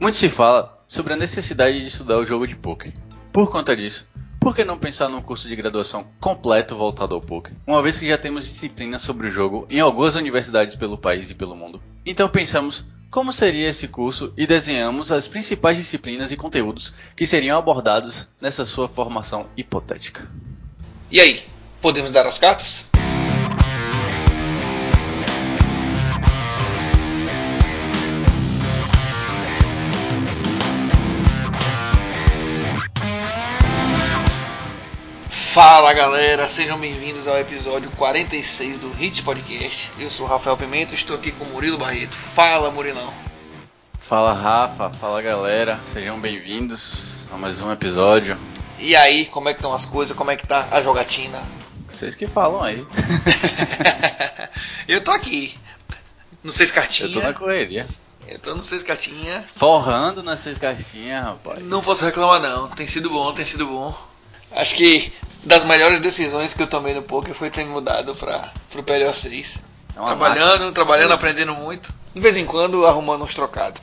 Muito se fala sobre a necessidade de estudar o jogo de poker. Por conta disso, por que não pensar num curso de graduação completo voltado ao poker? Uma vez que já temos disciplinas sobre o jogo em algumas universidades pelo país e pelo mundo. Então pensamos como seria esse curso e desenhamos as principais disciplinas e conteúdos que seriam abordados nessa sua formação hipotética. E aí, podemos dar as cartas? Fala galera, sejam bem-vindos ao episódio 46 do Hit Podcast. Eu sou o Rafael Pimenta, estou aqui com o Murilo Barreto. Fala Murilão. Fala Rafa, fala galera, sejam bem-vindos a mais um episódio. E aí, como é que estão as coisas? Como é que tá a jogatina? Vocês que falam aí. eu tô aqui, no Seis Cartinhas. Eu tô na correria. Eu tô no Seis Cartinhas. Forrando nas Seis Cartinhas, rapaz. Não posso reclamar não, tem sido bom, tem sido bom. Acho que das melhores decisões que eu tomei no poker foi ter mudado para pro PLO6. É trabalhando, máquina. trabalhando, aprendendo muito. De vez em quando arrumando uns trocados.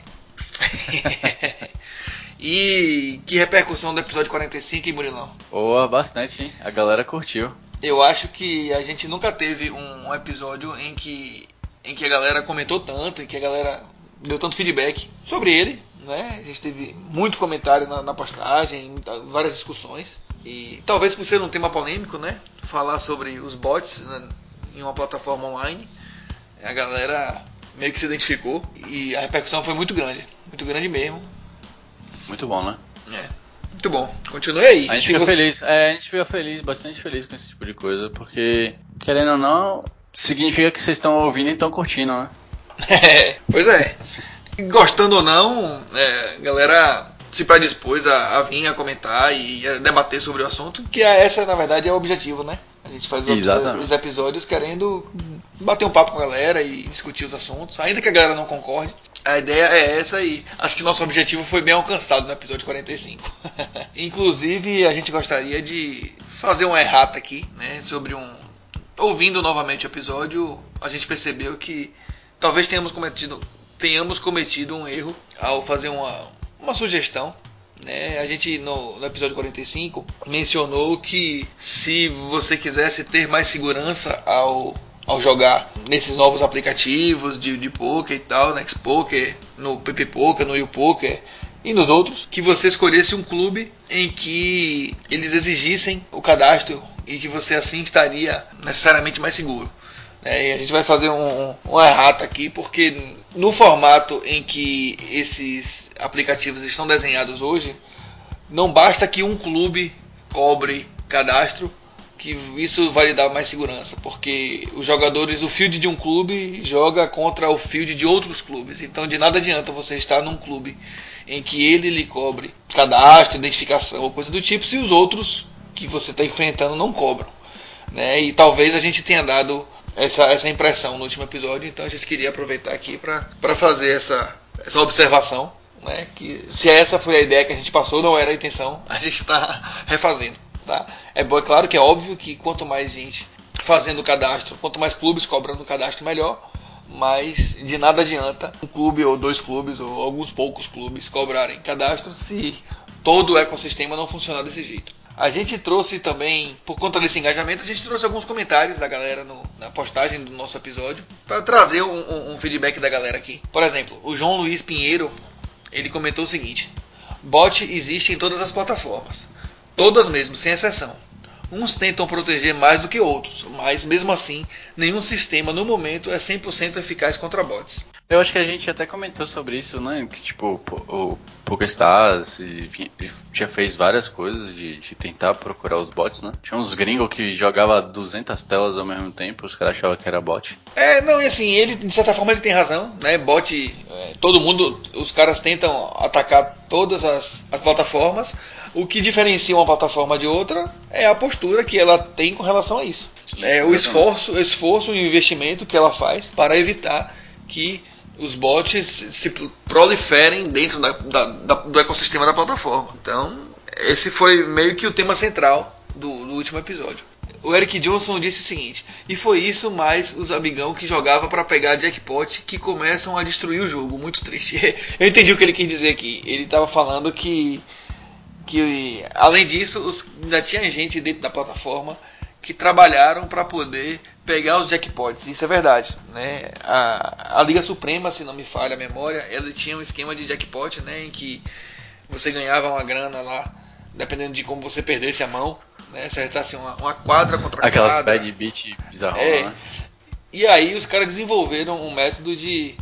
e que repercussão do episódio 45, hein, Murilão? Boa, bastante, hein? A galera curtiu. Eu acho que a gente nunca teve um episódio em que, em que a galera comentou tanto, em que a galera deu tanto feedback sobre ele. Né? A gente teve muito comentário na, na postagem, várias discussões. E talvez por ser um tema polêmico, né? Falar sobre os bots né, em uma plataforma online, a galera meio que se identificou e a repercussão foi muito grande. Muito grande mesmo. Muito bom, né? É. Muito bom. Continue aí. A gente fica você... feliz. É, a gente fica feliz, bastante feliz com esse tipo de coisa, porque, querendo ou não, significa que vocês estão ouvindo e estão curtindo, né? É, pois é. Gostando ou não, é, galera se predispôs a, a vir a comentar e a debater sobre o assunto, que é, essa na verdade é o objetivo, né? A gente faz os, os, episódios querendo bater um papo com a galera e discutir os assuntos, ainda que a galera não concorde. A ideia é essa e acho que nosso objetivo foi bem alcançado no episódio 45. Inclusive, a gente gostaria de fazer uma errata aqui, né, sobre um ouvindo novamente o episódio, a gente percebeu que talvez tenhamos cometido tenhamos cometido um erro ao fazer uma, uma sugestão. Né? A gente no, no, episódio 45 mencionou que se você quisesse ter mais segurança ao, ao jogar nesses novos aplicativos de, de poker e tal, Next Poker, no PP Poker, no YouPoker e nos outros, que você escolhesse um clube em que eles exigissem o cadastro e que você assim estaria necessariamente mais seguro. É, e a gente vai fazer um, um errata aqui, porque no formato em que esses aplicativos estão desenhados hoje, não basta que um clube cobre cadastro, que isso vai lhe dar mais segurança, porque os jogadores, o field de um clube joga contra o field de outros clubes. Então de nada adianta você estar num clube em que ele lhe cobre cadastro, identificação ou coisa do tipo, se os outros que você está enfrentando não cobram. Né? E talvez a gente tenha dado essa, essa impressão no último episódio, então a gente queria aproveitar aqui para fazer essa, essa observação. Né, que se essa foi a ideia que a gente passou, não era a intenção, a gente está refazendo. Tá? É, bom, é claro que é óbvio que quanto mais gente fazendo o cadastro, quanto mais clubes cobrando o cadastro, melhor. Mas de nada adianta um clube ou dois clubes ou alguns poucos clubes cobrarem cadastro se todo o ecossistema não funcionar desse jeito. A gente trouxe também, por conta desse engajamento, a gente trouxe alguns comentários da galera no, na postagem do nosso episódio para trazer um, um, um, feedback da galera aqui. Por exemplo, o João Luiz Pinheiro ele comentou o seguinte: bot existe em todas as plataformas, todas mesmo, sem exceção. Uns tentam proteger mais do que outros, mas mesmo assim, nenhum sistema no momento é 100% eficaz contra bots. Eu acho que a gente até comentou sobre isso, né? Que tipo, o PokerStars já fez várias coisas de, de, tentar procurar os bots, né? Tinha uns gringos que jogava 200 telas ao mesmo tempo, os caras achavam que era bot. É, não, e assim, ele de certa forma ele tem razão, né? Bot, é, todo mundo, os caras tentam atacar todas as, as plataformas. O que diferencia uma plataforma de outra é a postura que ela tem com relação a isso. Sim, é o esforço, o esforço e o investimento que ela faz para evitar que os bots se proliferem dentro da, da, da, do ecossistema da plataforma. Então, esse foi meio que o tema central do, do último episódio. o Eric Johnson disse o seguinte: e foi isso mais os amigão que jogava para pegar jackpot que começam a destruir o jogo. Muito triste. Eu entendi o que ele quis dizer aqui. Ele estava falando que que além disso os, ainda tinha gente dentro da plataforma que trabalharam para poder pegar os jackpots. Isso é verdade, né? A, a Liga Suprema, se não me falha a memória, ela tinha um esquema de jackpot, né, em que você ganhava uma grana lá, dependendo de como você perdesse a mão, né? Se acertasse uma, uma quadra contra Aquelas quadra. bad beat bizarro, É. né? E aí os caras desenvolveram um método de,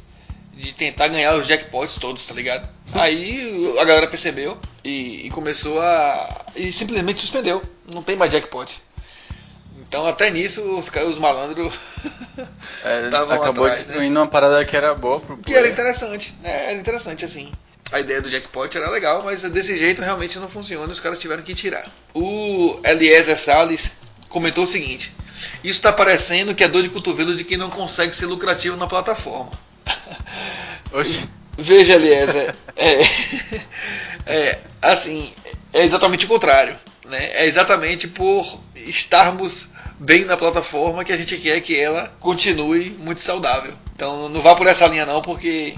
de tentar ganhar os jackpots todos, tá ligado? Aí a galera percebeu e, e começou a. e simplesmente suspendeu. Não tem mais jackpot. Então até nisso os, os malandros É, acabou atrás, destruindo uma parada que era boa pro Que era interessante, né? Era interessante assim. A ideia do jackpot era legal, mas desse jeito realmente não funciona, os caras tiveram que tirar. O Eliezer Salles comentou o seguinte: Isso está parecendo que é dor de cotovelo de quem não consegue ser lucrativo na plataforma. Oxi. Veja, Eliezer, é, é, assim, é exatamente o contrário. Né? É exatamente por estarmos bem na plataforma que a gente quer que ela continue muito saudável. Então não vá por essa linha não, porque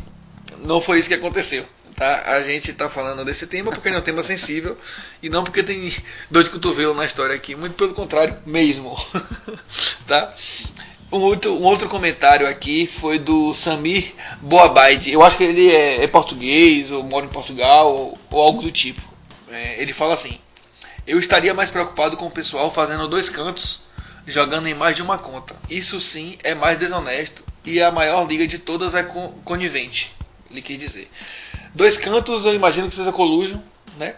não foi isso que aconteceu. Tá? A gente está falando desse tema porque ele é um tema sensível e não porque tem dor de cotovelo na história aqui, muito pelo contrário mesmo. tá? Um outro, um outro comentário aqui foi do Samir Boabaide. Eu acho que ele é, é português, ou mora em Portugal, ou, ou algo do tipo. É, ele fala assim: Eu estaria mais preocupado com o pessoal fazendo dois cantos, jogando em mais de uma conta. Isso sim é mais desonesto e a maior liga de todas é con- conivente. Ele quis dizer. Dois cantos, eu imagino que seja collusion, né?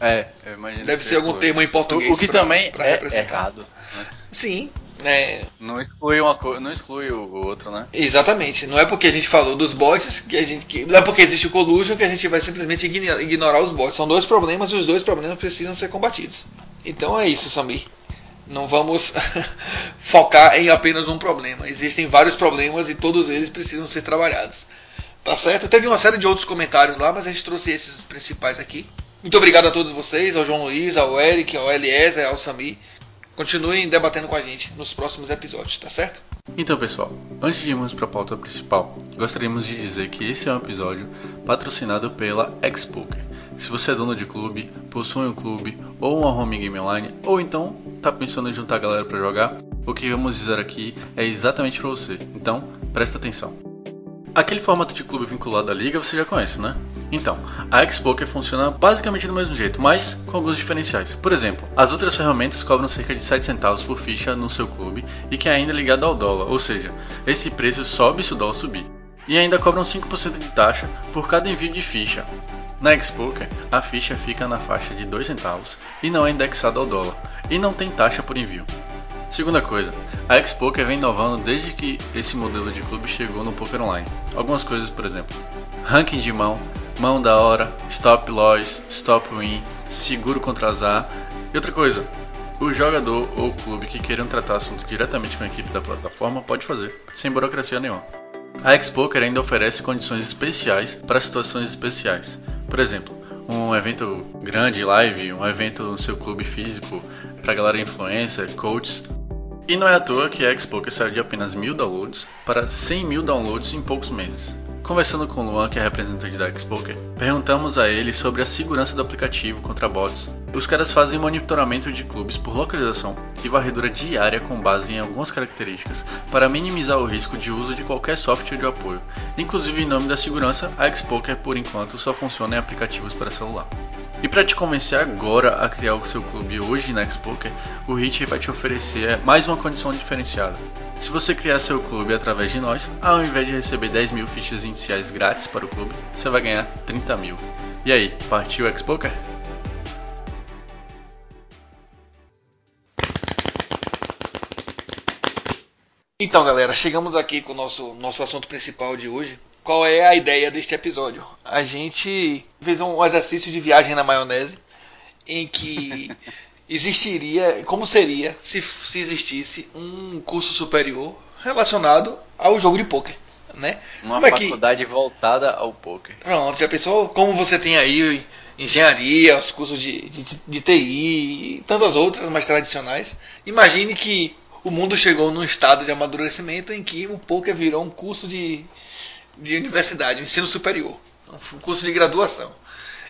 É, eu imagino Deve ser algum termo em português. O, que pra- também pra é errado. né? Sim, né? Não exclui uma coisa, não exclui o, outro, né? Exatamente. Não é porque a gente falou dos bots que a gente que, não é porque existe o collusion que a gente vai simplesmente ignorar os bots. São dois problemas e os dois problemas precisam ser combatidos. Então é isso, Samir. Não vamos focar em apenas um problema. Existem vários problemas e todos eles precisam ser trabalhados. Tá certo? Teve uma série de outros comentários lá, mas a gente trouxe esses principais aqui. Muito obrigado a todos vocês, ao João Luiz, ao Eric, ao Eliezer, ao Samir. Continuem debatendo com a gente nos próximos episódios, tá certo? Então, pessoal, antes de irmos para a pauta principal, gostaríamos de dizer que esse é um episódio patrocinado pela Xpoker. Se você é dono de clube, possui um clube ou uma home game online, ou então está pensando em juntar a galera para jogar, o que vamos dizer aqui é exatamente para você. Então, presta atenção. Aquele formato de clube vinculado à liga você já conhece, né? Então, a Xpoker funciona basicamente do mesmo jeito, mas com alguns diferenciais. Por exemplo, as outras ferramentas cobram cerca de 7 centavos por ficha no seu clube e que é ainda ligado ao dólar, ou seja, esse preço sobe se o dólar subir. E ainda cobram 5% de taxa por cada envio de ficha. Na Xpoker, a ficha fica na faixa de 2 centavos e não é indexada ao dólar, e não tem taxa por envio. Segunda coisa, a Xpoker vem inovando desde que esse modelo de clube chegou no poker online. Algumas coisas, por exemplo, ranking de mão, mão da hora, stop loss, stop win, seguro contra azar. E outra coisa, o jogador ou clube que queiram tratar assunto diretamente com a equipe da plataforma pode fazer, sem burocracia nenhuma. A Xpoker ainda oferece condições especiais para situações especiais. Por exemplo, um evento grande, live, um evento no seu clube físico, para galera influencer, coaches. E não é à toa que a Xpoker saiu de apenas mil downloads para 100 mil downloads em poucos meses. Conversando com o Luan, que é representante da Xpoker, perguntamos a ele sobre a segurança do aplicativo contra bots. Os caras fazem monitoramento de clubes por localização e varredura diária com base em algumas características para minimizar o risco de uso de qualquer software de apoio. Inclusive, em nome da segurança, a Xpoker por enquanto só funciona em aplicativos para celular. E para te convencer agora a criar o seu clube hoje na Xpoker, o Hit vai te oferecer mais uma condição diferenciada. Se você criar seu clube através de nós, ao invés de receber 10 mil fichas iniciais grátis para o clube, você vai ganhar 30 mil. E aí, partiu Xpoker? Então, galera, chegamos aqui com o nosso, nosso assunto principal de hoje. Qual é a ideia deste episódio? A gente fez um exercício de viagem na maionese em que existiria, como seria se, se existisse um curso superior relacionado ao jogo de pôquer, né? Uma Como é que- faculdade voltada ao poker. Pronto, já pensou como você tem aí engenharia, os cursos de, de, de TI e tantas outras mais tradicionais. Imagine que o mundo chegou num estado de amadurecimento em que o poker virou um curso de, de universidade, ensino superior, um curso de graduação.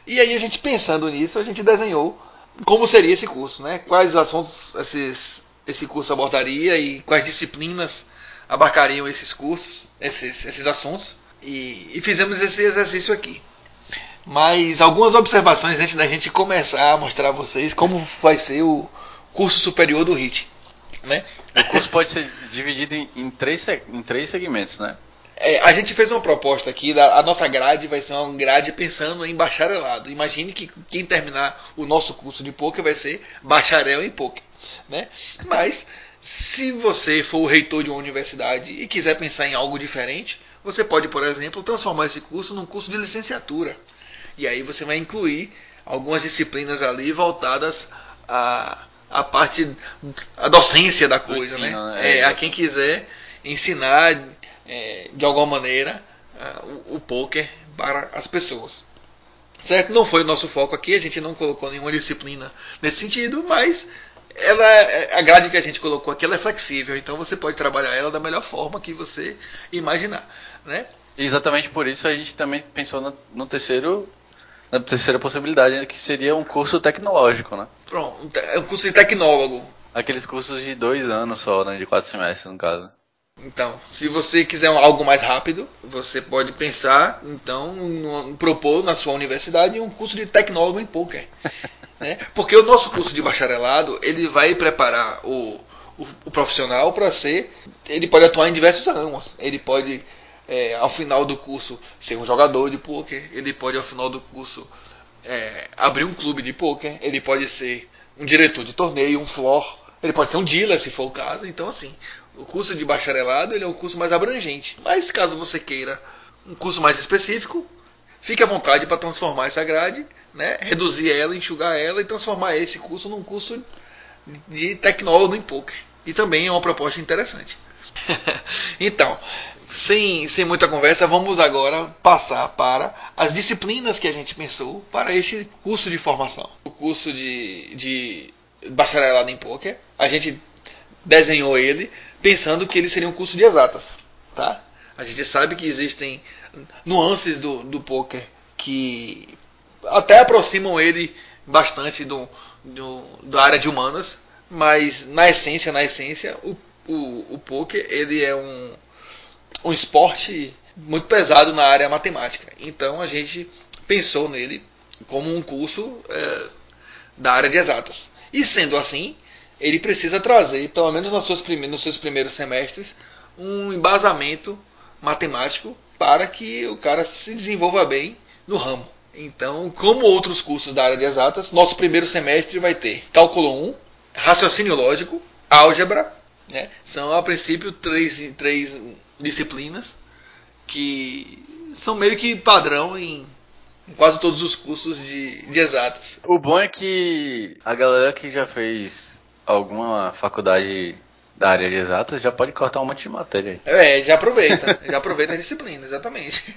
E aí a gente pensando nisso, a gente desenhou como seria esse curso, né? Quais assuntos esses, esse curso abordaria e quais disciplinas abarcariam esses cursos, esses, esses assuntos. E, e fizemos esse exercício aqui. Mas algumas observações antes da gente começar a mostrar a vocês como vai ser o curso superior do HIT. Né? O curso pode ser dividido em, em, três, em três segmentos, né? É, a gente fez uma proposta aqui, a nossa grade vai ser uma grade pensando em bacharelado. Imagine que quem terminar o nosso curso de poker vai ser bacharel em poker. Né? Mas, se você for o reitor de uma universidade e quiser pensar em algo diferente, você pode, por exemplo, transformar esse curso num curso de licenciatura. E aí você vai incluir algumas disciplinas ali voltadas à, à parte a docência da coisa, né? ensino, né? É, a quem quiser ensinar é, de alguma maneira o, o poker para as pessoas. Certo? Não foi o nosso foco aqui, a gente não colocou nenhuma disciplina nesse sentido, mas ela é, a grade que a gente colocou aqui ela é flexível, então você pode trabalhar ela da melhor forma que você imaginar, né? Exatamente por isso a gente também pensou no, no terceiro na terceira possibilidade, né, que seria um curso tecnológico, né? Pronto, um curso de tecnólogo. Aqueles cursos de dois anos só, né, de quatro semestres no caso. Então, se você quiser algo mais rápido, você pode pensar, então, no, propor na sua universidade um curso de tecnólogo em poker. né? Porque o nosso curso de bacharelado, ele vai preparar o, o, o profissional para ser, ele pode atuar em diversos ramos. Ele pode é, ao final do curso ser um jogador de poker, ele pode ao final do curso é, abrir um clube de poker, ele pode ser um diretor de torneio, um floor, ele pode ser um dealer se for o caso. Então assim, o curso de bacharelado ele é um curso mais abrangente. Mas caso você queira um curso mais específico, fique à vontade para transformar essa grade, né, reduzir ela, enxugar ela e transformar esse curso num curso de tecnólogo em poker. E também é uma proposta interessante. então, sem, sem muita conversa, vamos agora passar para as disciplinas que a gente pensou para este curso de formação. O curso de, de bacharelado em poker, a gente desenhou ele pensando que ele seria um curso de exatas. Tá? A gente sabe que existem nuances do, do poker que até aproximam ele bastante do, do, da área de humanas, mas na essência, na essência, o, o, o poker ele é um um esporte muito pesado na área matemática. Então a gente pensou nele como um curso é, da área de exatas. E sendo assim, ele precisa trazer, pelo menos nas suas nos seus primeiros semestres, um embasamento matemático para que o cara se desenvolva bem no ramo. Então, como outros cursos da área de exatas, nosso primeiro semestre vai ter cálculo 1, raciocínio lógico, álgebra, né? são a princípio três, três disciplinas que são meio que padrão em, em quase todos os cursos de, de exatas. O bom é que a galera que já fez alguma faculdade da área de exatas já pode cortar um monte de matéria aí. É, já aproveita. já aproveita a disciplina, exatamente.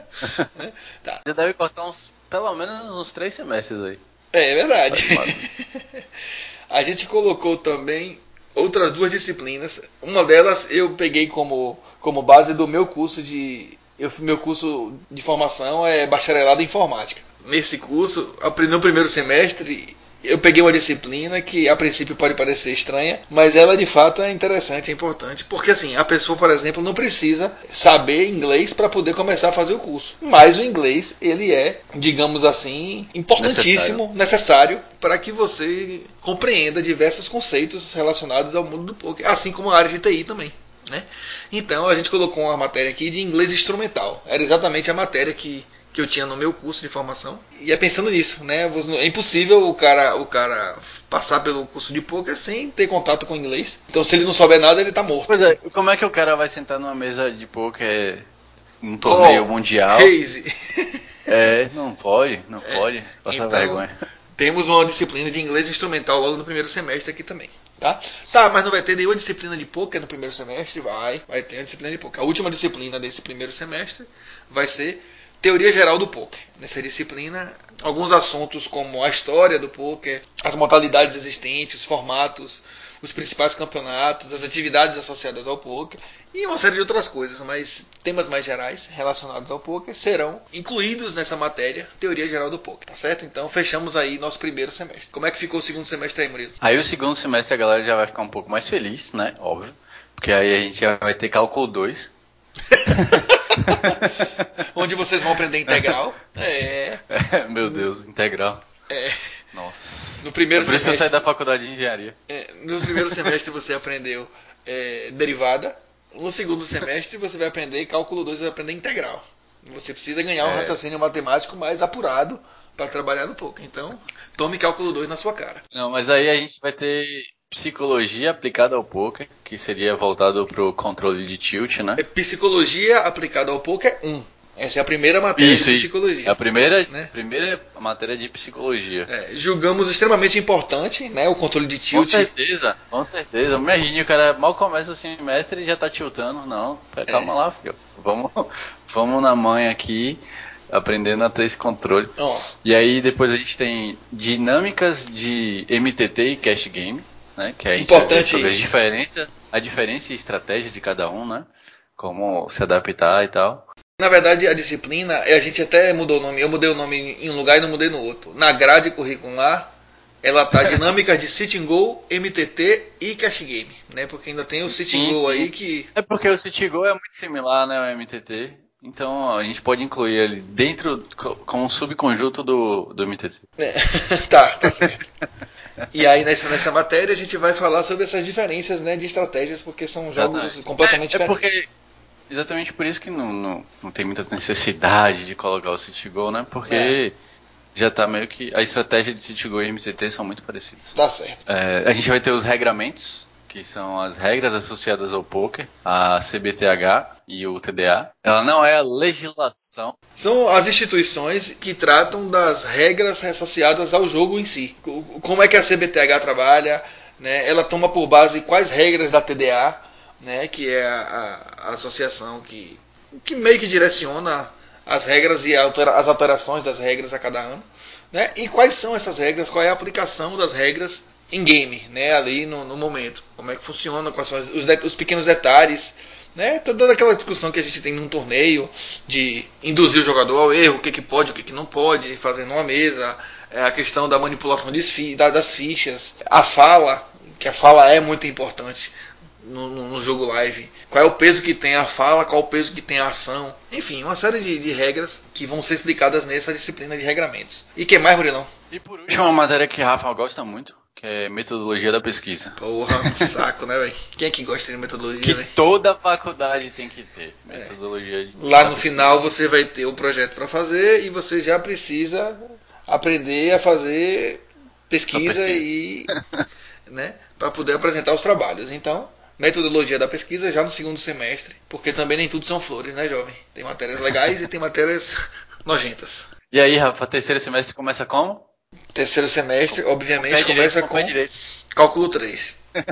tá. Já deve cortar uns, pelo menos uns três semestres aí. É, é verdade. a gente colocou também outras duas disciplinas. Uma delas eu peguei como, como base do meu curso de. Eu, meu curso de formação é bacharelado em informática. Nesse curso, no primeiro semestre, eu peguei uma disciplina que a princípio pode parecer estranha, mas ela de fato é interessante, é importante, porque assim, a pessoa, por exemplo, não precisa saber inglês para poder começar a fazer o curso. Mas o inglês, ele é, digamos assim, importantíssimo, necessário para que você compreenda diversos conceitos relacionados ao mundo do poker, assim como a área de TI também. Né? Então a gente colocou uma matéria aqui de inglês instrumental. Era exatamente a matéria que que eu tinha no meu curso de formação. E é pensando nisso, né? É impossível o cara, o cara passar pelo curso de poker sem ter contato com inglês. Então se ele não souber nada, ele tá morto. Pois é, como é que o cara vai sentar numa mesa de poker num torneio oh, mundial? Crazy. É, não pode, não é, pode. Passar então, vergonha. Temos uma disciplina de inglês instrumental logo no primeiro semestre aqui também. Tá? Tá, mas não vai ter nenhuma disciplina de poker no primeiro semestre? Vai, vai ter a disciplina de poker. A última disciplina desse primeiro semestre vai ser teoria geral do poker. Nessa disciplina, alguns assuntos como a história do poker, as modalidades existentes, os formatos, os principais campeonatos, as atividades associadas ao poker e uma série de outras coisas, mas temas mais gerais relacionados ao poker serão incluídos nessa matéria, teoria geral do poker, tá certo? Então fechamos aí nosso primeiro semestre. Como é que ficou o segundo semestre aí, Murilo? Aí o segundo semestre a galera já vai ficar um pouco mais feliz, né? Óbvio. Porque aí a gente já vai ter cálculo 2. Onde vocês vão aprender integral. É. é meu Deus, integral. É. Nossa. No primeiro é por isso semestre, que eu saí da faculdade de engenharia. É, no primeiro semestre você aprendeu é, derivada. No segundo semestre você vai aprender cálculo 2, vai aprender integral. Você precisa ganhar um É. raciocínio matemático mais apurado para trabalhar no poker. Então, tome cálculo 2 na sua cara. Não, mas aí a gente vai ter psicologia aplicada ao poker, que seria voltado pro controle de tilt, né? É psicologia aplicada ao poker 1. Essa é a primeira matéria Isso, de isso. psicologia. É a primeira, Né? primeira matéria de psicologia. É, julgamos extremamente importante, né, o controle de Com tilt. certeza, com certeza. Imagine, o cara mal começa o semestre e já tá tiltando. Não, calma lá, filho. Vamos, vamos na manha aqui, aprendendo a ter esse controle. Ó, E aí depois a gente tem dinâmicas de MTT e cash game, né? Que ver Importante. sobre a diferença, a diferença e estratégia de cada um, né? Como se adaptar e tal. Na verdade, a disciplina, a gente até mudou o nome. Eu mudei o nome em um lugar e não mudei no outro. Na grade curricular, ela tá dinâmicas de Sitting Go, MTT e Cash Game, né? Porque ainda tem o Sitting Go sim. aí que É porque o City Go é muito similar, né, ao MTT. Então a gente pode incluir ele dentro co- como um subconjunto do, do MTT. É, tá, tá certo. E aí nessa, nessa matéria a gente vai falar sobre essas diferenças né, de estratégias, porque são jogos Exatamente. completamente é, é diferentes. porque exatamente por isso que não, não, não tem muita necessidade de colocar o City Go, né? Porque É. já tá meio que a estratégia de City Go e MTT são muito parecidas. Tá certo. É, a gente vai ter os regramentos, que são as regras associadas ao poker, a CBTH e o TDA. Ela não é a legislação. São as instituições que tratam das regras associadas ao jogo em si. Co- Como é que a CBTH trabalha, né? ela toma por base quais regras da TDA, né? que é a, a- associação que, que meio que direciona as regras e altera- as alterações das regras a cada ano. Né? E quais são essas regras, qual é a aplicação das regras em game, né? ali no, no momento. Como é que funciona, quais são os, os pequenos detalhes né? Toda aquela discussão que a gente tem num torneio de induzir o jogador ao erro, o que, que pode, o que, que não pode, fazer numa mesa, é, a questão da manipulação de das fichas, a fala, que a fala é muito importante no, no- jogo live. Qual é o peso que tem a fala, qual é o peso que tem a ação. Enfim, uma série de, de regras que vão ser explicadas nessa disciplina de regramentos. E que mais, Murilão? E por último, uma matéria que Rafa gosta muito, que é metodologia da pesquisa. Porra, um saco, né, velho? Quem é que gosta de metodologia, Que velho? toda faculdade tem que ter. Metodologia de Lá no final você vai ter um projeto para fazer e você já precisa aprender a fazer pesquisa, pesquisa. e né, para poder apresentar os trabalhos. Então, metodologia da pesquisa já no segundo semestre, porque também nem tudo são flores, né, jovem? Tem matérias legais e tem matérias nojentas. E aí, Rafa, terceiro semestre começa como? Terceiro semestre, obviamente, Pé começa direito, com direito. cálculo 3.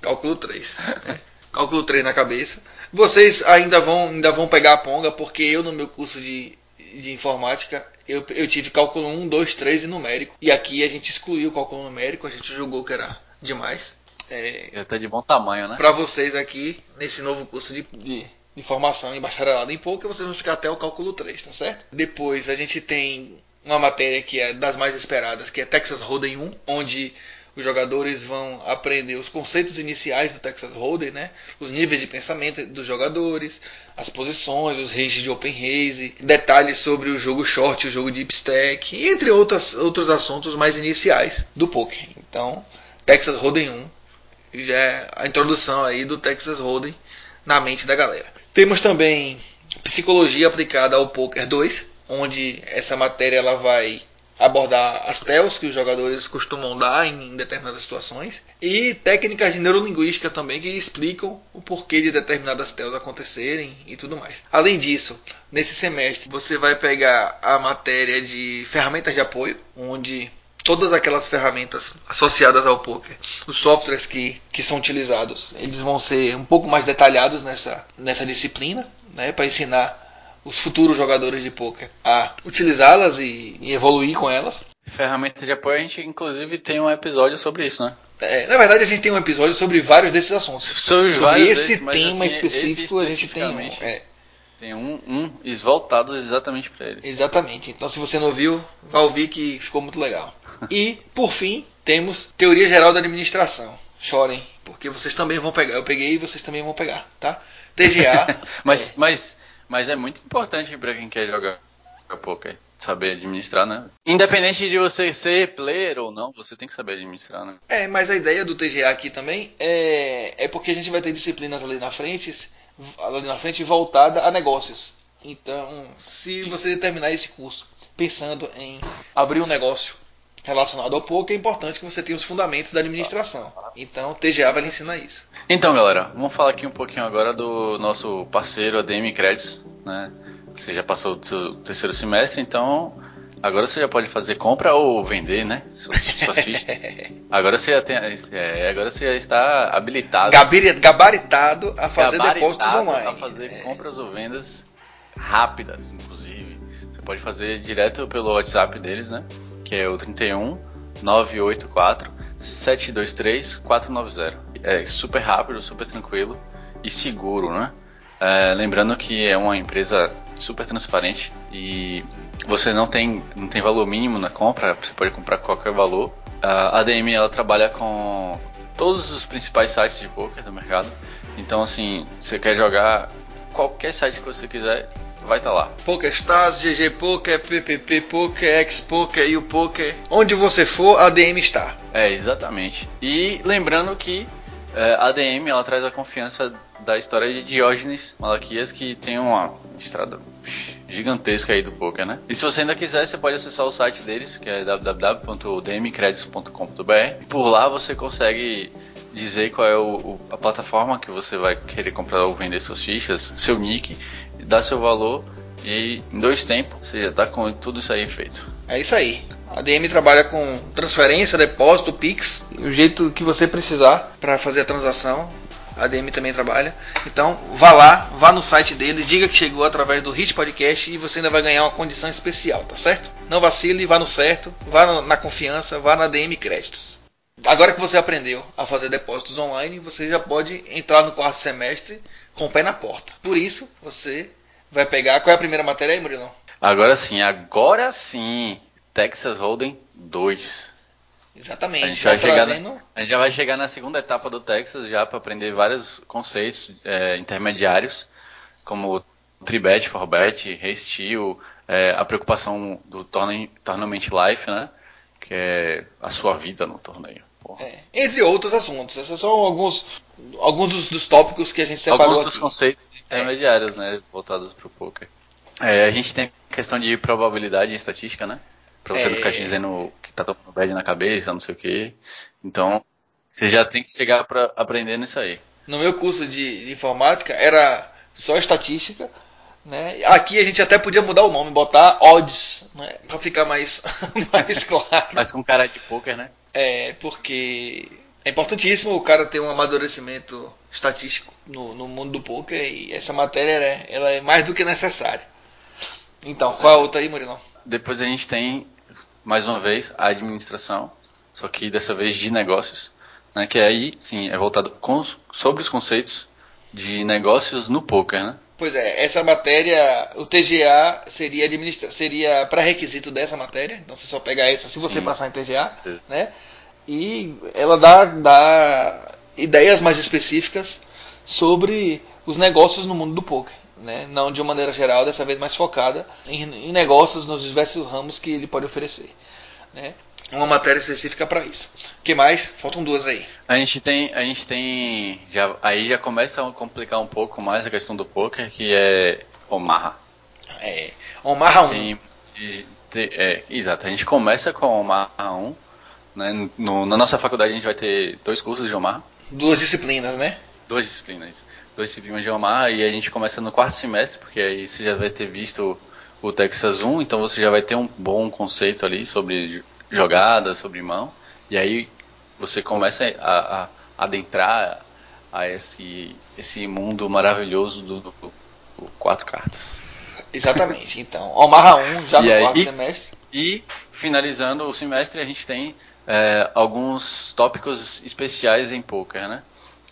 cálculo 3. né? Cálculo 3 na cabeça. Vocês ainda vão, ainda vão pegar a ponga, porque eu no meu curso de, de informática, eu, eu tive cálculo 1, 2, 3 e numérico. E aqui a gente excluiu o cálculo numérico, a gente julgou que era demais. É, Já tá de bom tamanho, né? para vocês aqui, nesse novo curso de, de, de formação em bacharelado em pouco, vocês vão ficar até o cálculo 3, tá certo? Depois a gente tem uma matéria que é das mais esperadas, que é Texas Hold'em 1, onde os jogadores vão aprender os conceitos iniciais do Texas Hold'em, né? Os níveis de pensamento dos jogadores, as posições, os ranges de open raise, detalhes sobre o jogo short, o jogo deep stack, entre outras, outros assuntos mais iniciais do poker. Então, Texas Hold'em 1 já é a introdução aí do Texas Hold'em na mente da galera. Temos também psicologia aplicada ao poker 2, onde essa matéria ela vai abordar as tells que os jogadores costumam dar em determinadas situações e técnicas de neurolinguística também que explicam o porquê de determinadas tells acontecerem e tudo mais. Além disso, nesse semestre você vai pegar a matéria de ferramentas de apoio, onde todas aquelas ferramentas associadas ao poker, os softwares que, que são utilizados, eles vão ser um pouco mais detalhados nessa, nessa disciplina, né, para ensinar os futuros jogadores de poker a utilizá-las e, e, evoluir com elas. Ferramenta de apoio, a gente inclusive tem um episódio sobre isso, né? É, na verdade, a gente tem um episódio sobre vários desses assuntos. Sobre, sobre esse desses, tema assim, específico, a gente tem um. É. Tem um, um voltado exatamente para ele. Exatamente. Então, se você não viu, vá ouvir que ficou muito legal. e, por fim, temos Teoria Geral da Administração. Chorem, porque vocês também vão pegar. Eu peguei e vocês também vão pegar, tá? TGA. mas, é. mas, mas é muito importante para quem quer jogar poker saber administrar, né? Independente de você ser player ou não, você tem que saber administrar, né? É, mas a ideia do TGA aqui também é, é porque a gente vai ter disciplinas ali na frente, ali na frente voltada a negócios. Então, se você terminar esse curso pensando em abrir um negócio relacionado ao poker, é importante que você tenha os fundamentos da administração. Então, o TGA vai lhe ensinar isso. Então, galera, vamos falar aqui um pouquinho agora do nosso parceiro ADM Créditos, né? Você já passou do seu terceiro semestre, então agora você já pode fazer compra ou vender, né? agora você já tem, é, agora você já está habilitado, gabaritado a fazer gabaritado depósitos online, a fazer é. compras ou vendas rápidas, inclusive. Você pode fazer direto pelo WhatsApp deles, né? Que é o 31 984 723 490. É super rápido, super tranquilo e seguro, né? É, lembrando que é uma empresa super transparente e você não tem, não tem valor mínimo na compra, você pode comprar qualquer valor. A ADM ela trabalha com todos os principais sites de poker do mercado. Então assim, você quer jogar qualquer site que você quiser, vai estar tá lá. PokerStars, GG Poker, PPP Poker, X Poker, U Poker, onde você for, a ADM está. É, exatamente. E lembrando que é, a ADM ela traz a confiança da história de Diógenes Malaquias, que tem uma estrada gigantesca aí do poker, né? E se você ainda quiser, você pode acessar o site deles, que é www.dmcredits.com.br. Por lá você consegue dizer qual é o, o, a plataforma que você vai querer comprar ou vender suas fichas, seu nick, dar seu valor e em dois tempos você já está com tudo isso aí feito. É isso aí. A DM trabalha com transferência, depósito, Pix, o jeito que você precisar para fazer a transação. A DM também trabalha. Então, vá lá, vá no site deles, diga que chegou através do Hit Podcast e você ainda vai ganhar uma condição especial, tá certo? Não vacile, vá no certo, vá na confiança, vá na DM Créditos. Agora que você aprendeu a fazer depósitos online, você já pode entrar no quarto semestre com o pé na porta. Por isso, você vai pegar. Qual é a primeira matéria aí, Murilo? Agora sim, agora sim. Texas Hold'em 2. Exatamente. A gente, vai trazendo... na, a gente já vai chegar na segunda etapa do Texas já para aprender vários conceitos é, intermediários, como Tribet, Forbet, Resteel, é, a preocupação do Tournament Life, né? Que é a sua vida no torneio. É, entre outros assuntos. Esses são alguns, alguns dos, dos, tópicos que a gente separou. Alguns dos assim. conceitos intermediários, é. né? Voltados para o poker. É, a gente tem a questão de probabilidade e estatística, né? Pra você é... não ficar dizendo que tá tomando bad na cabeça, não sei o que. Então, você já tem que chegar para aprender nisso aí. No meu curso de, de informática era só estatística. Né? Aqui a gente até podia mudar o nome, botar odds, né? para ficar mais, mais claro. Mas com cara de poker, né? É, porque é importantíssimo o cara ter um amadurecimento estatístico no, no mundo do poker e essa matéria né, ela é mais do que necessária. Então, qual a outra aí, Murilão? Depois a gente tem, mais uma vez, a administração, só que dessa vez de negócios, né, que aí, sim, é voltado com, sobre os conceitos de negócios no poker, né? Pois é, essa matéria, o TGA seria administra seria pré-requisito dessa matéria, então você só pega essa se você Sim. passar em TGA, Sim. né? E ela dá, dá ideias mais específicas sobre os negócios no mundo do poker, né? Não de uma maneira geral, dessa vez mais focada em, em negócios nos diversos ramos que ele pode oferecer, né? uma matéria específica para isso. O que mais? Faltam duas aí. A gente tem, a gente tem, já, aí já começa a complicar um pouco mais a questão do poker, que é Omaha. É, Omaha 1. Tem, é, exato, a gente começa com Omaha 1, né? No, na nossa faculdade a gente vai ter dois cursos de Omaha. Duas disciplinas, né? Duas disciplinas. Duas disciplinas de Omaha e a gente começa no quarto semestre, porque aí você já vai ter visto o Texas 1, então você já vai ter um bom conceito ali sobre jogada, sobre mão, e aí você começa a, a adentrar a esse, esse mundo maravilhoso do, do, do quatro cartas. Exatamente. Então, Omaha 1 já no E aí- quarto semestre. E finalizando o semestre, a gente tem é, alguns tópicos especiais em poker, né?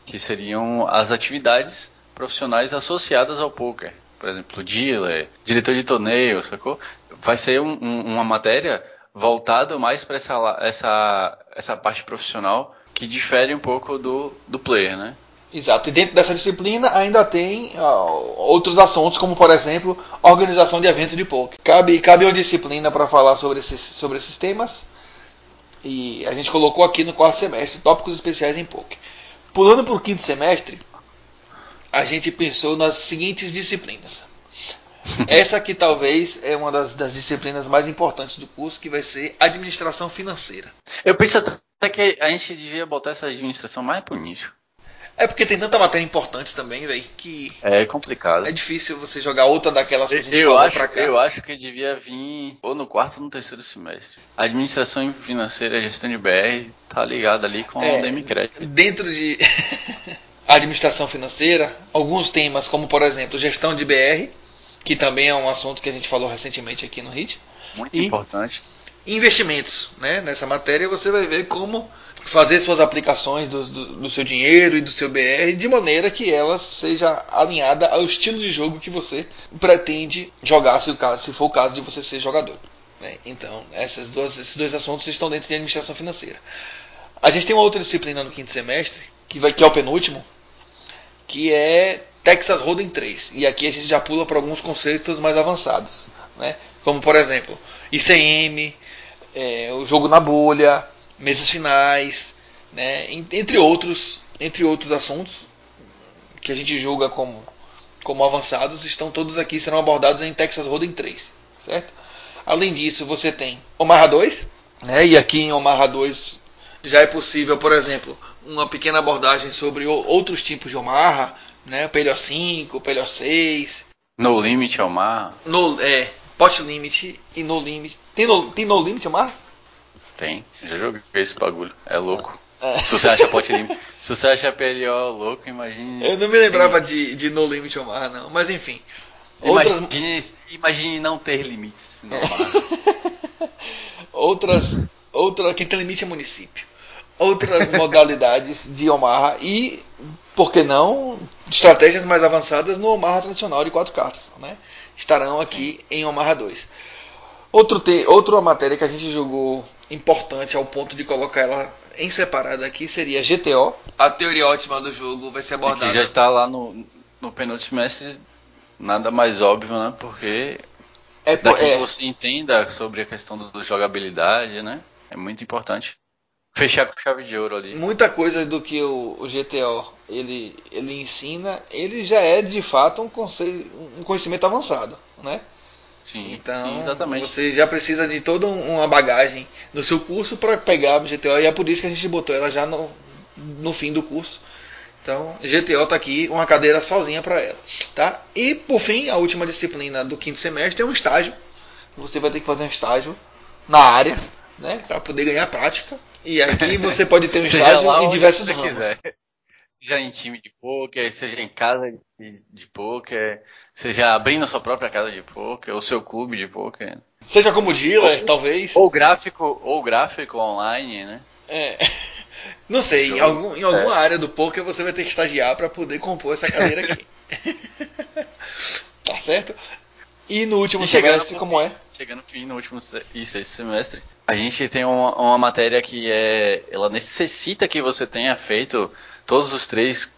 Que seriam as atividades profissionais associadas ao poker. Por exemplo, dealer, diretor de torneio, sacou? Vai ser um- um- uma matéria voltada mais para essa, essa, essa parte profissional que difere um pouco do, do player, né? Exato. E dentro dessa disciplina ainda tem ah, outros assuntos, como por exemplo, organização de eventos de poker. Cabe, cabe uma disciplina para falar sobre esses, sobre esses temas. E a gente colocou aqui no quarto semestre tópicos especiais em poker. Pulando para o quinto semestre, a gente pensou nas seguintes disciplinas. Essa aqui talvez é uma das, das disciplinas mais importantes do curso, que vai ser administração financeira. Eu penso até que a gente devia botar essa administração mais pro início. É porque tem tanta matéria importante também, velho, que É complicado. é difícil você jogar outra daquelas que a gente Eu falou acho, pra cá. eu acho que devia vir ou no quarto ou no terceiro semestre. A administração financeira e gestão de BR tá ligada ali com É. o Demicred. Dentro de administração financeira, alguns temas, como por exemplo, gestão de BR, que também é um assunto que a gente falou recentemente aqui no HIT, Muito E- importante. investimentos. Né? Nessa matéria você vai ver como fazer suas aplicações do, do- do seu dinheiro e do seu BR de maneira que ela seja alinhada ao estilo de jogo que você pretende jogar, se, o caso, se for o caso de você ser jogador. né? Então, essas duas, esses dois assuntos estão dentro de administração financeira. A gente tem uma outra disciplina no quinto semestre, que, vai, que é o penúltimo, que é Texas Hold'em 3. E aqui a gente já pula para alguns conceitos mais avançados, né? como por exemplo, ICM, é, o jogo na bolha, mesas finais, né? en- entre outros, entre outros assuntos que a gente julga como, como avançados, estão todos aqui serão abordados em Texas Hold'em 3, certo? Além disso, você tem Omaha 2, né? E aqui em Omaha 2 já é possível, por exemplo, uma pequena abordagem sobre outros tipos de Omaha, né? PLO 5, PLO 6, No Limit mar, no, é, Pot Limit e No Limit. Tem No, tem no Limit, Omaha? Tem. Já joguei esse bagulho. É louco. É. Se você acha Pot Limit, se você acha PLO louco, imagine. Eu não me lembrava de, de No Limit Omaha, não. Mas enfim. Outras, Imagine, imagine não ter limites no outras, outra, quem tem limite é município. Outras modalidades de Omaha e, por que não, estratégias mais avançadas no Omaha tradicional de quatro cartas, né? Estarão aqui em Omaha 2. Outro te, outra matéria que a gente julgou importante ao ponto de colocar ela em separada aqui seria GTO. A teoria ótima do jogo vai ser E abordada. que já está lá no, no penúltimo semestre, nada mais óbvio, né? Porque é, po- daqui é, que você entenda sobre a questão do, do jogabilidade, né? É muito importante. Fechar com chave de ouro ali. muita coisa do que o, o GTO ele, ele ensina, ele já é de fato um, conceito, um conhecimento avançado, né? Sim, Então, sim, exatamente. você já precisa de toda um- uma bagagem no seu curso para pegar o GTO e é por isso que a gente botou ela já no, no fim do curso. Então, GTO tá aqui, uma cadeira sozinha para ela, tá? E por fim, a última disciplina do quinto semestre é um estágio. Você vai ter que fazer um estágio na área, né, para poder ganhar prática. E aqui você pode ter um estágio em diversos ramos. quiser. Seja em time de poker, seja em casa de, de poker, seja abrindo a sua própria casa de poker, ou seu clube de poker. Seja como dealer, talvez. Ou gráfico, ou gráfico online, né? É. Não sei, em, algum, em alguma É. área do poker você vai ter que estagiar para poder compor essa cadeira aqui. tá certo? E no último E chegando semestre, no como é? Chegando no fim, no último se- e sexto semestre, a gente tem uma, uma matéria que é, ela necessita que você tenha feito todos os três,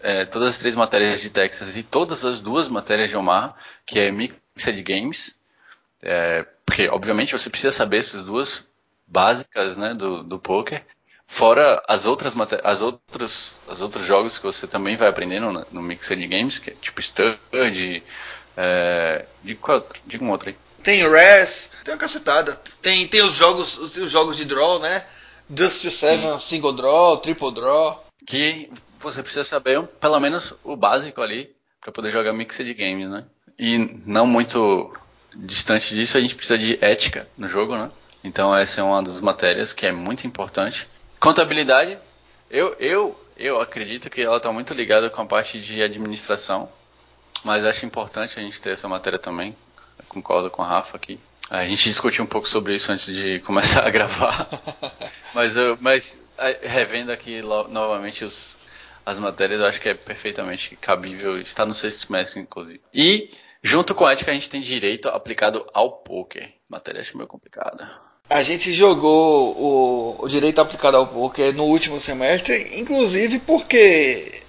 é, todas as três matérias de Texas e todas as duas matérias de Omaha, que é Mixed Games, é, porque obviamente você precisa saber essas duas básicas, né, do, do poker, fora as outras as outros, os outros jogos que você também vai aprendendo no, no Mixed Games, que é tipo Stud, é, de qual, diga um outro aí. Tem Res, tem uma cacetada. Tem, tem os jogos os, os jogos de draw, né? Dust to Seven, Single Draw, Triple Draw. Que você precisa saber pelo menos o básico ali para poder jogar mixed games, né? E não muito distante disso, a gente precisa de ética no jogo, né? Então essa é uma das matérias que é muito importante. Contabilidade, eu eu eu acredito que ela está muito ligada com a parte de administração, mas acho importante a gente ter essa matéria também. Eu concordo com a Rafa aqui. A gente discutiu um pouco sobre isso antes de começar a gravar. mas, eu, mas revendo aqui novamente os, as matérias, eu acho que é perfeitamente cabível. Está no sexto semestre, inclusive. E, junto com a ética, a gente tem direito aplicado ao poker. Matéria acho meio complicada. A gente jogou o, o direito aplicado ao poker no último semestre, inclusive porque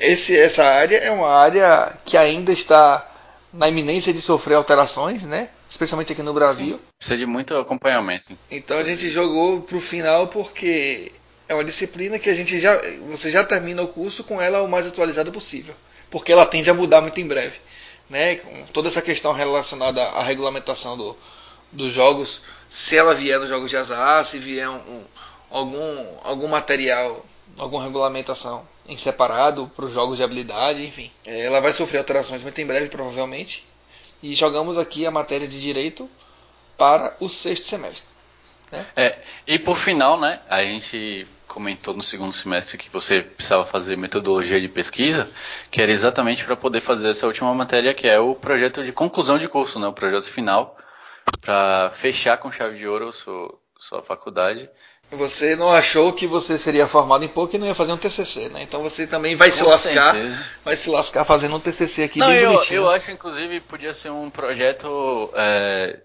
esse, essa área é uma área que ainda está na iminência de sofrer alterações, né? especialmente aqui no Brasil. Sim, precisa de muito acompanhamento. Então a gente jogou pro final porque é uma disciplina que a gente já você já termina o curso com ela o mais atualizada possível, porque ela tende a mudar muito em breve, né? Com toda essa questão relacionada à regulamentação do, dos jogos, se ela vier nos jogos de azar, se vier um, um, algum algum material, alguma regulamentação em separado para os jogos de habilidade, enfim, é, ela vai sofrer alterações muito em breve provavelmente e jogamos aqui a matéria de direito para o sexto semestre. Né? É, e por final, né, a gente comentou no segundo semestre que você precisava fazer metodologia de pesquisa, que era exatamente para poder fazer essa última matéria, que é o projeto de conclusão de curso, né, o projeto final, para fechar com chave de ouro a sua, sua faculdade você não achou que você seria formado em pouco e não ia fazer um TCC, né? Então você também vai Com se lascar, certeza. vai se lascar fazendo um TCC aqui não, bem eu, bonitinho. Eu acho, inclusive, podia ser um projeto é,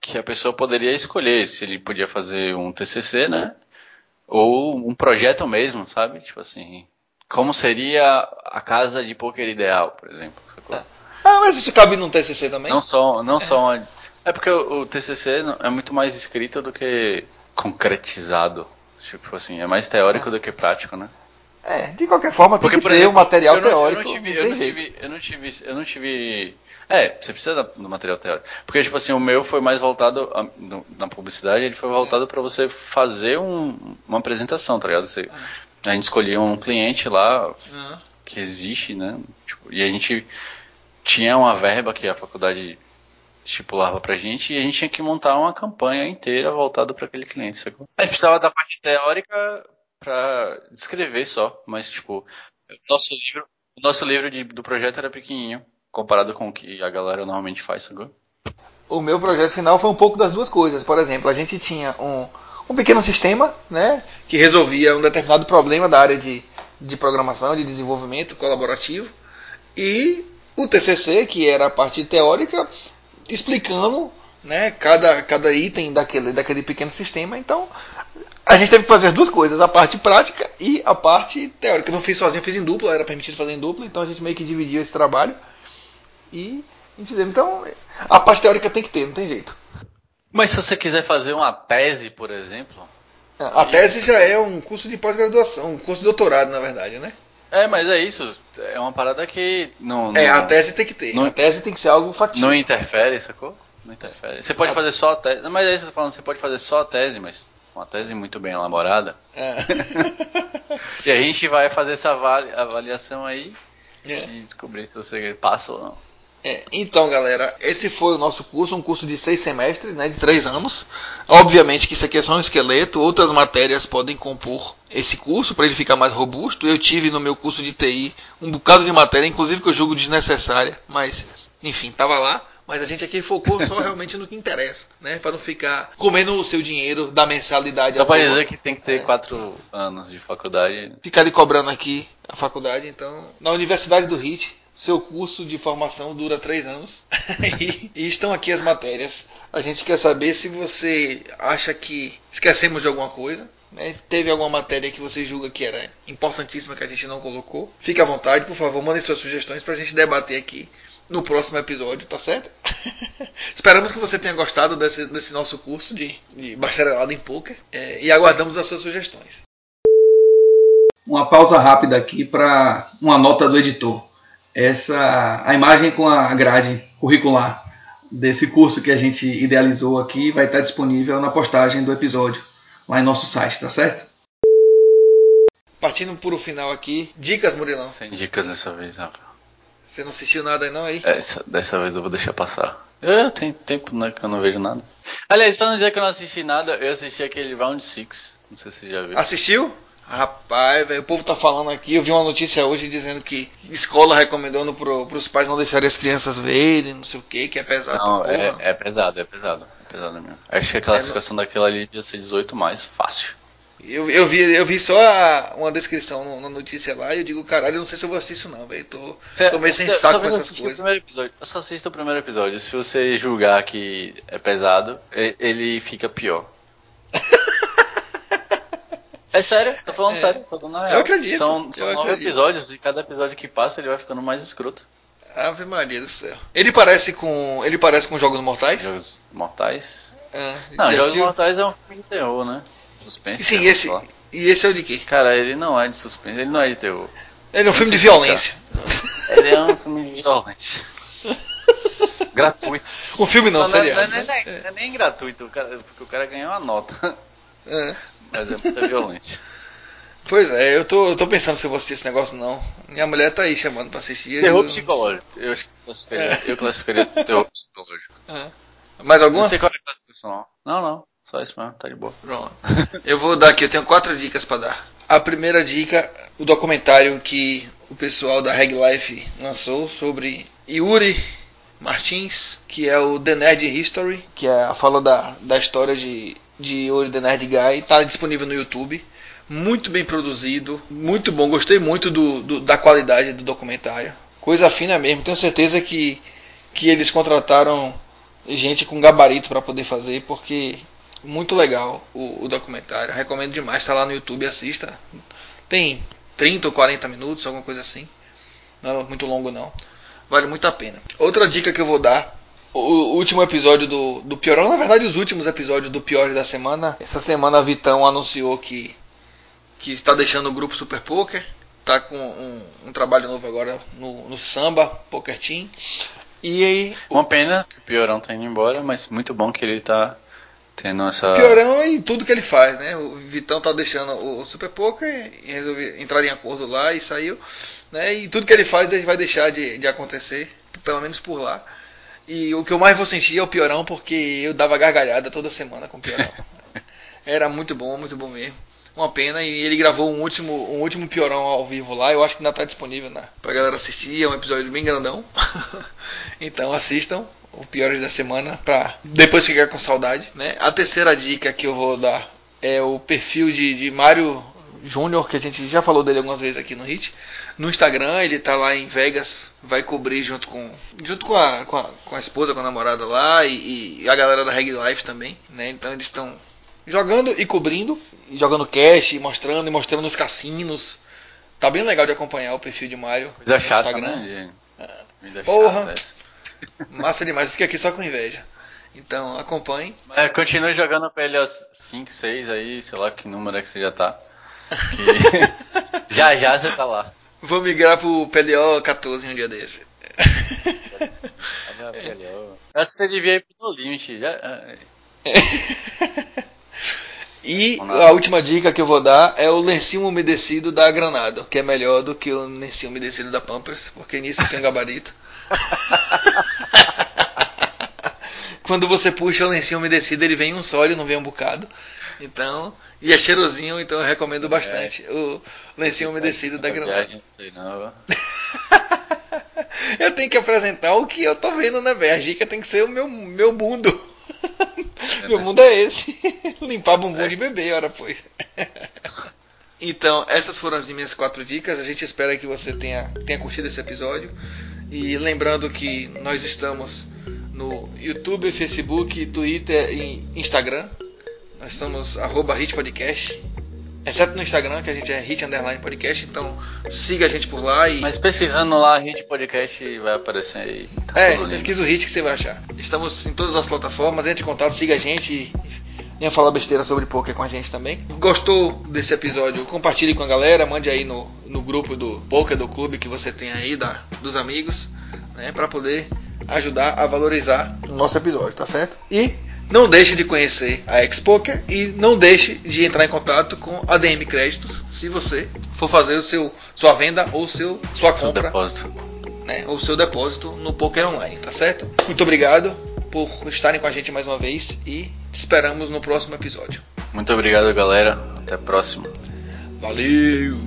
que a pessoa poderia escolher se ele podia fazer um TCC, né? Ou um projeto mesmo, sabe? Tipo assim, como seria a casa de poker ideal, por exemplo. Sacou? Ah, mas isso cabe num TCC também? Não só, não é. só uma, é porque o, o TCC é muito mais escrito do que concretizado. Tipo assim, é mais teórico é. do que prático, né? É, de qualquer forma tem Porque, que ter exemplo, um material eu não, teórico. Eu não, tive, eu não tive, eu não tive, eu não tive. É, você precisa do material teórico. Porque, tipo assim, o meu foi mais voltado a, no, na publicidade, ele foi voltado para você fazer um, uma apresentação, tá ligado? Você. A gente escolhia um cliente lá que existe, né? Tipo, e a gente tinha uma verba que a faculdade estipulava pra gente e a gente tinha que montar uma campanha inteira voltada para aquele cliente. Sacou? A gente precisava da parte teórica para descrever só, mas tipo, nosso livro, o nosso livro de, do projeto era pequenininho comparado com o que a galera normalmente faz, sacou? O meu projeto final foi um pouco das duas coisas. Por exemplo, a gente tinha um, um pequeno sistema, né, que resolvia um determinado problema da área de, de programação, de desenvolvimento colaborativo, e o TCC, que era a parte teórica, explicando né, cada, cada item daquele, daquele pequeno sistema. Então, a gente teve que fazer as duas coisas, a parte prática e a parte teórica. Eu não fiz sozinho, eu fiz em dupla, era permitido fazer em dupla, então a gente meio que dividiu esse trabalho e, e fizemos. Então, a parte teórica tem que ter, não tem jeito. Mas se você quiser fazer uma tese, por exemplo. A tese já é um curso de pós-graduação, um curso de doutorado, na verdade, né? É, mas é isso. É uma parada que não. É, a tese tem que ter. Não, a tese tem que ser algo factível. Não interfere, sacou? Não interfere. Você pode fazer só a tese. Não, mas é isso que eu tô falando, você pode fazer só a tese, mas uma tese muito bem elaborada. É. e a gente vai fazer essa avaliação aí é. e descobrir se você passa ou não. É, então, galera, esse foi o nosso curso, um curso de seis semestres, né, de três anos. Obviamente que isso aqui é só um esqueleto, outras matérias podem compor esse curso para ele ficar mais robusto. Eu tive no meu curso de TI um bocado de matéria, inclusive que eu julgo desnecessária, mas enfim, tava lá. Mas a gente aqui focou só realmente no que interessa, né? Para não ficar comendo o seu dinheiro da mensalidade. Só para dizer que tem que ter é. quatro anos de faculdade. Ficar ali cobrando aqui a faculdade, então. Na Universidade do HIT, seu curso de formação dura três anos e, estão aqui as matérias. A gente quer saber se você acha que esquecemos de alguma coisa. Né? Teve alguma matéria que você julga que era importantíssima que a gente não colocou? Fique à vontade, por favor, mandem suas sugestões para a gente debater aqui no próximo episódio, tá certo? Esperamos que você tenha gostado desse, desse nosso curso de, de bacharelado em poker é, e aguardamos as suas sugestões. Uma pausa rápida aqui para uma nota do editor essa a imagem com a grade curricular desse curso que a gente idealizou aqui vai estar disponível na postagem do episódio lá em nosso site, tá certo? Partindo por o final aqui, dicas, Murilão. Sem dicas dessa vez, Rafa. Você não assistiu nada aí não aí? Essa, dessa vez eu vou deixar passar. Eu tenho tempo né, que eu não vejo nada. Aliás, pra não dizer que eu não assisti nada, eu assisti aquele Round 6. Não sei se você já viu. Assistiu? Rapaz, velho, o povo tá falando aqui. Eu vi uma notícia hoje dizendo que escola recomendando pro, pros pais não deixarem as crianças verem, não sei o que, que é pesado. Não, é, é, pesado, é pesado. É pesado mesmo. Acho que a classificação é, daquela ali devia ser 18 mais, fácil. Eu, eu, vi, eu vi só a, uma descrição na notícia lá e eu digo, caralho, eu não sei se eu vou assistir isso não, velho. Tô, tô meio sem saco com essas coisas. O episódio. Eu só assisto o primeiro episódio. Se você julgar que é pesado, ele fica pior. É sério, tô falando é. sério, tô falando na real. Eu acredito. São, são nove acredito. episódios e cada episódio que passa ele vai ficando mais escroto. Ave Maria do céu. Ele parece com. Ele parece com Jogos Mortais? Jogos Mortais? É, não, Jogos Mortais é um filme de terror, né? Suspense. Sim, esse. E esse é o de quê? Cara, ele não é de suspense, ele não é de terror. Ele é um filme de violência. Ele é um filme de violência. gratuito. O filme não, não seria. Não, não, não, é, é, nem gratuito, o cara, porque o cara ganhou uma nota. É. Mas é muita violência. Pois é, eu tô, eu tô pensando se eu vou assistir esse negócio não. Minha mulher tá aí chamando pra assistir. Terror eu... psicológico. Eu acho que classificaria, é. eu classificaria de terror psicológico. É. Mais alguma? Não sei qual é a classificação. Não, não. Só isso mesmo, tá de boa. Pronto. eu vou dar aqui, eu tenho quatro dicas para dar. A primeira dica, o documentário que o pessoal da Reg Life lançou sobre Yuri Martins, que é o The Nerd History, que é a fala da, da história de de Ori The Nerd Guy, está disponível no YouTube. Muito bem produzido, muito bom. Gostei muito do, do, da qualidade do documentário. Coisa fina mesmo. Tenho certeza que, que eles contrataram gente com gabarito para poder fazer, porque muito legal o, o documentário. Recomendo demais. Está lá no YouTube, assista. Tem 30 ou 40 minutos, alguma coisa assim. Não é muito longo não. Vale muito a pena. Outra dica que eu vou dar o último episódio do, do Piorão, na verdade os últimos episódios do Pior da semana. Essa semana a Vitão anunciou que, que está deixando o grupo Super Poker. Tá com um, um trabalho novo agora no, no Samba Poker Team. E aí. Uma pena que o Piorão tá indo embora, mas muito bom que ele tá tendo essa. Piorão em tudo que ele faz, né? O Vitão tá deixando o Super Poker e resolveu entrar em acordo lá e saiu. Né? E tudo que ele faz ele vai deixar de, de acontecer, pelo menos por lá. E o que eu mais vou sentir é o piorão, porque eu dava gargalhada toda semana com o piorão. Era muito bom, muito bom mesmo. Uma pena, e ele gravou um último, um último piorão ao vivo lá, eu acho que ainda está disponível né, pra galera assistir, é um episódio bem grandão. então assistam o Piores da Semana pra depois ficar com saudade. Né? A terceira dica que eu vou dar é o perfil de, de Mário Júnior, que a gente já falou dele algumas vezes aqui no Hit. No Instagram, ele tá lá em Vegas, vai cobrir junto com junto com a, com a, com a esposa, com a namorada lá e, e a galera da Reg Life também, né? Então eles estão jogando e cobrindo, jogando cash, mostrando e mostrando os cassinos. Tá bem legal de acompanhar o perfil de Mario Coisa no chata, Instagram. Né, é. Porra, massa demais, fica aqui só com inveja. Então acompanhe. É, continue jogando PLO 5, 6 aí, sei lá que número é que você já tá. Que... já já você tá lá. Vou migrar pro PLO 14 um dia desse. Acho que você devia ir pro No Limit. Já... e a última dica que eu vou dar é o lencinho umedecido da Granado, que é melhor do que o lencinho umedecido da Pampers, porque nisso tem gabarito. Quando você puxa o lencinho umedecido, ele vem um só, ele não vem um bocado. Então, e é cheirosinho, então eu recomendo bastante é. o lencinho umedecido da Granada. Não sei não. eu tenho que apresentar o que eu tô vendo, né, velho? A dica tem que ser o meu, meu mundo. É meu mundo é esse. Limpar bumbum de bebê, ora pois. então, essas foram as minhas quatro dicas. A gente espera que você tenha, tenha curtido esse episódio. E lembrando que nós estamos no YouTube, Facebook, Twitter e Instagram. Nós somos arroba Hit Podcast. Exceto no Instagram, que a gente é Hit Underline Podcast, então siga a gente por lá e. Mas pesquisando lá Hit Podcast vai aparecer aí. Tá é, pesquisa o Hit que você vai achar. Estamos em todas as plataformas, entre em contato, siga a gente e venha falar besteira sobre poker com a gente também. Gostou desse episódio? Compartilhe com a galera, mande aí no, no grupo do Poker do Clube que você tem aí, da, dos amigos, né, para poder ajudar a valorizar o nosso episódio, tá certo? E não deixe de conhecer a Xpoker e não deixe de entrar em contato com a DM Créditos se você for fazer o seu sua venda ou seu sua compra, depósito. Né, ou seu depósito no Poker Online, tá certo? Muito obrigado por estarem com a gente mais uma vez e te esperamos no próximo episódio. Muito obrigado, galera. Até a próxima. Valeu!